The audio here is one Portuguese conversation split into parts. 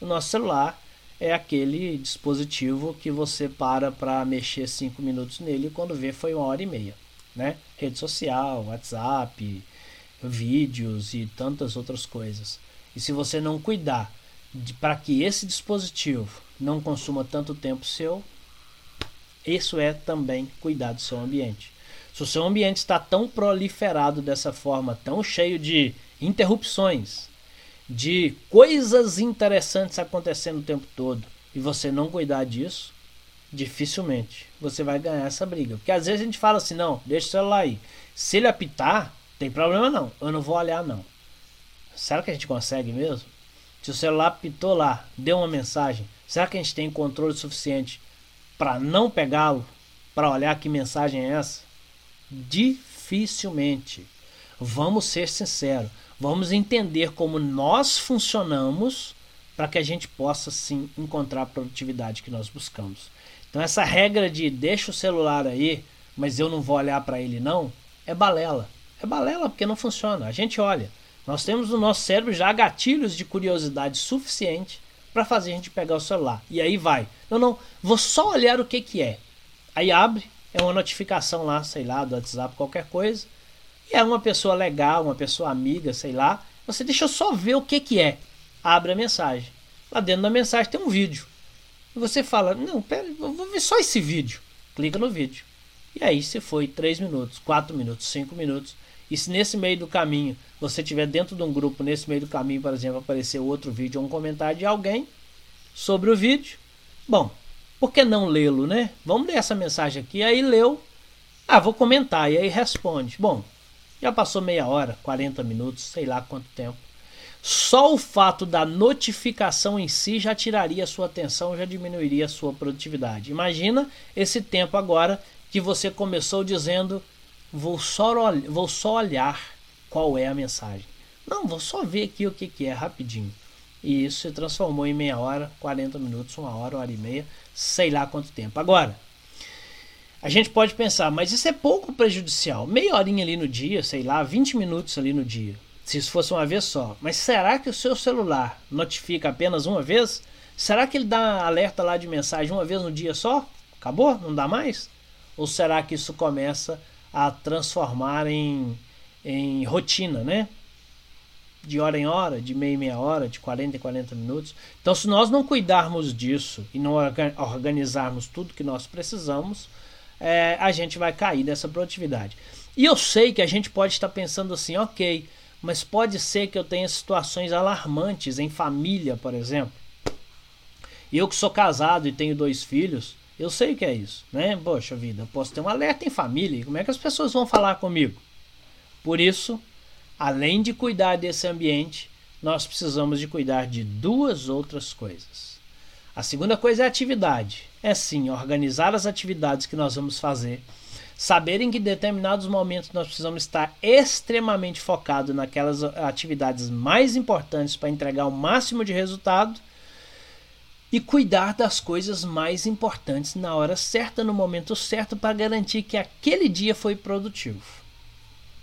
O nosso celular é aquele dispositivo que você para para mexer cinco minutos nele e quando vê foi uma hora e meia. Né? Rede social, WhatsApp, vídeos e tantas outras coisas. E se você não cuidar para que esse dispositivo não consuma tanto tempo seu, isso é também cuidar do seu ambiente. Se o seu ambiente está tão proliferado dessa forma, tão cheio de interrupções, de coisas interessantes acontecendo o tempo todo, e você não cuidar disso, dificilmente você vai ganhar essa briga. Porque às vezes a gente fala assim: não, deixa o celular aí. Se ele apitar, tem problema não, eu não vou olhar não. Será que a gente consegue mesmo? Se o celular apitou lá, deu uma mensagem, será que a gente tem controle suficiente para não pegá-lo, para olhar que mensagem é essa? Dificilmente. Vamos ser sinceros, vamos entender como nós funcionamos para que a gente possa sim encontrar a produtividade que nós buscamos. Então essa regra de deixa o celular aí, mas eu não vou olhar para ele não, é balela. É balela porque não funciona. A gente olha. Nós temos no nosso cérebro já gatilhos de curiosidade suficiente para fazer a gente pegar o celular. E aí vai. Não, não, vou só olhar o que que é. Aí abre, é uma notificação lá, sei lá, do WhatsApp, qualquer coisa. E é uma pessoa legal, uma pessoa amiga, sei lá. Você deixa eu só ver o que que é. Abre a mensagem. Lá dentro da mensagem tem um vídeo. E você fala, não, pera, vou ver só esse vídeo. Clica no vídeo. E aí se foi 3 minutos, 4 minutos, 5 minutos. E se nesse meio do caminho você tiver dentro de um grupo, nesse meio do caminho, por exemplo, aparecer outro vídeo ou um comentário de alguém sobre o vídeo, bom, por que não lê-lo, né? Vamos ler essa mensagem aqui. Aí leu, ah, vou comentar, e aí responde. Bom, já passou meia hora, 40 minutos, sei lá quanto tempo. Só o fato da notificação em si já tiraria a sua atenção, já diminuiria a sua produtividade. Imagina esse tempo agora que você começou dizendo: vou só, vou só olhar qual é a mensagem. Não, vou só ver aqui o que, que é rapidinho. E isso se transformou em meia hora, 40 minutos, uma hora, uma hora e meia, sei lá quanto tempo. Agora, a gente pode pensar, mas isso é pouco prejudicial. Meia horinha ali no dia, sei lá, 20 minutos ali no dia. Se isso fosse uma vez só. Mas será que o seu celular notifica apenas uma vez? Será que ele dá alerta lá de mensagem uma vez no dia só? Acabou? Não dá mais? Ou será que isso começa a transformar em, em rotina, né? de hora em hora, de meia em meia hora, de 40 em 40 minutos. Então, se nós não cuidarmos disso e não organizarmos tudo que nós precisamos, é, a gente vai cair nessa produtividade. E eu sei que a gente pode estar pensando assim, ok, mas pode ser que eu tenha situações alarmantes em família, por exemplo. Eu que sou casado e tenho dois filhos, eu sei que é isso, né? Poxa vida, eu posso ter um alerta em família, como é que as pessoas vão falar comigo? Por isso, Além de cuidar desse ambiente, nós precisamos de cuidar de duas outras coisas. A segunda coisa é a atividade. É sim organizar as atividades que nós vamos fazer, saber em que determinados momentos nós precisamos estar extremamente focados naquelas atividades mais importantes para entregar o máximo de resultado e cuidar das coisas mais importantes na hora certa, no momento certo, para garantir que aquele dia foi produtivo.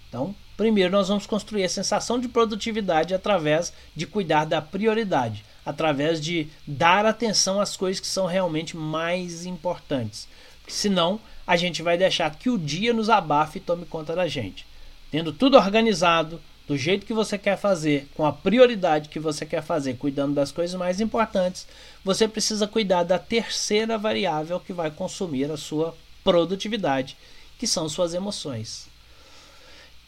Então, Primeiro, nós vamos construir a sensação de produtividade através de cuidar da prioridade, através de dar atenção às coisas que são realmente mais importantes. Porque senão, a gente vai deixar que o dia nos abafe e tome conta da gente. Tendo tudo organizado, do jeito que você quer fazer, com a prioridade que você quer fazer, cuidando das coisas mais importantes, você precisa cuidar da terceira variável que vai consumir a sua produtividade, que são suas emoções.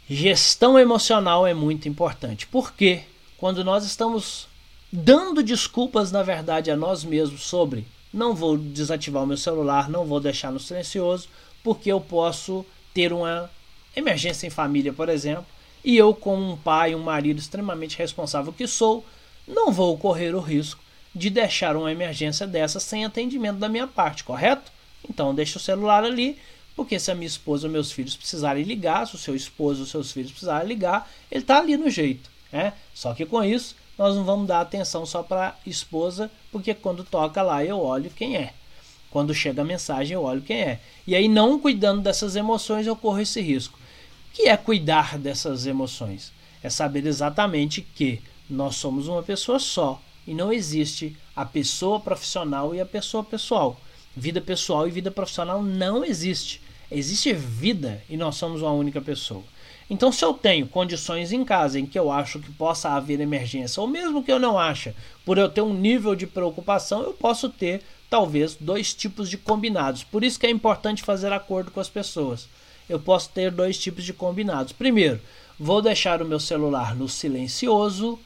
Gestão emocional é muito importante. Porque quando nós estamos dando desculpas, na verdade, a nós mesmos sobre não vou desativar o meu celular, não vou deixar no silencioso, porque eu posso ter uma emergência em família, por exemplo, e eu, como um pai, um marido extremamente responsável que sou, não vou correr o risco de deixar uma emergência dessa sem atendimento da minha parte, correto? Então, deixo o celular ali, porque se a minha esposa ou meus filhos precisarem ligar, se o seu esposo ou seus filhos precisarem ligar, ele está ali no jeito. Né? Só que com isso, nós não vamos dar atenção só para esposa, porque quando toca lá eu olho quem é. Quando chega a mensagem eu olho quem é. E aí, não cuidando dessas emoções, eu corro esse risco. O que é cuidar dessas emoções? É saber exatamente que nós somos uma pessoa só, e não existe a pessoa profissional e a pessoa pessoal. Vida pessoal e vida profissional não existe. Existe vida e nós somos uma única pessoa. Então, se eu tenho condições em casa em que eu acho que possa haver emergência, ou mesmo que eu não ache, por eu ter um nível de preocupação, eu posso ter talvez dois tipos de combinados. Por isso que é importante fazer acordo com as pessoas. Eu posso ter dois tipos de combinados. Primeiro, vou deixar o meu celular no silencioso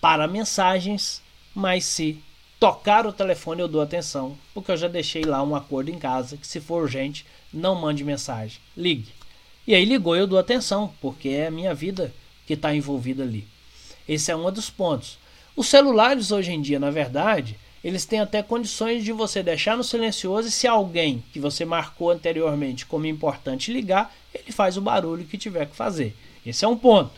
para mensagens, mas se tocar o telefone eu dou atenção, porque eu já deixei lá um acordo em casa que se for urgente, não mande mensagem, ligue. E aí ligou, eu dou atenção, porque é a minha vida que está envolvida ali. Esse é um dos pontos. Os celulares hoje em dia, na verdade, eles têm até condições de você deixar no silencioso e se alguém que você marcou anteriormente como importante ligar, ele faz o barulho que tiver que fazer. Esse é um ponto.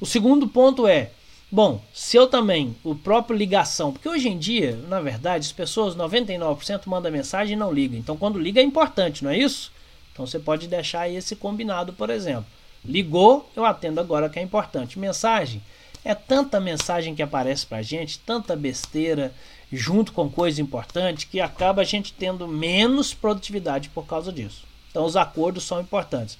O segundo ponto é, bom, se eu também, o próprio ligação, porque hoje em dia, na verdade, as pessoas, 99% mandam mensagem e não ligam. Então quando liga é importante, não é isso? Então você pode deixar esse combinado, por exemplo. Ligou, eu atendo agora que é importante. Mensagem, é tanta mensagem que aparece pra gente, tanta besteira, junto com coisa importante, que acaba a gente tendo menos produtividade por causa disso. Então os acordos são importantes.